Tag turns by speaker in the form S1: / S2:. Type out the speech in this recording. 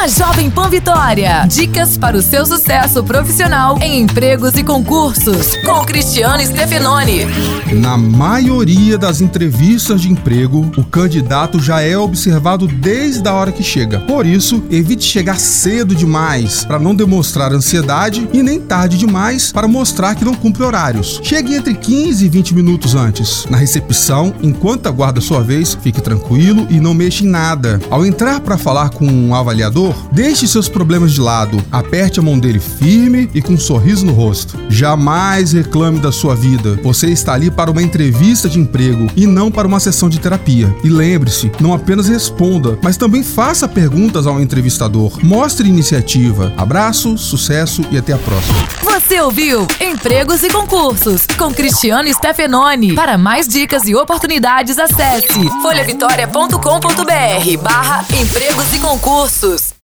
S1: na Jovem Pan Vitória. Dicas para o seu sucesso profissional em empregos e concursos, com Cristiano Stefanoni.
S2: Na maioria das entrevistas de emprego, o candidato já é observado desde a hora que chega. Por isso, evite chegar cedo demais para não demonstrar ansiedade e nem tarde demais para mostrar que não cumpre horários. Chegue entre 15 e 20 minutos antes. Na recepção, enquanto aguarda sua vez, fique tranquilo e não mexa em nada. Ao entrar para falar com um avaliador, deixe seus problemas de lado, aperte a mão dele firme e com um sorriso no rosto. Jamais reclame da sua vida. Você está ali para uma entrevista de emprego e não para uma sessão de terapia. E lembre-se, não apenas responda, mas também faça perguntas ao entrevistador. Mostre iniciativa. Abraço, sucesso e até a próxima.
S1: Você ouviu Empregos e Concursos com Cristiano Stefanoni. Para mais dicas e oportunidades, acesse folhavitória.com.br barra empregos e concursos.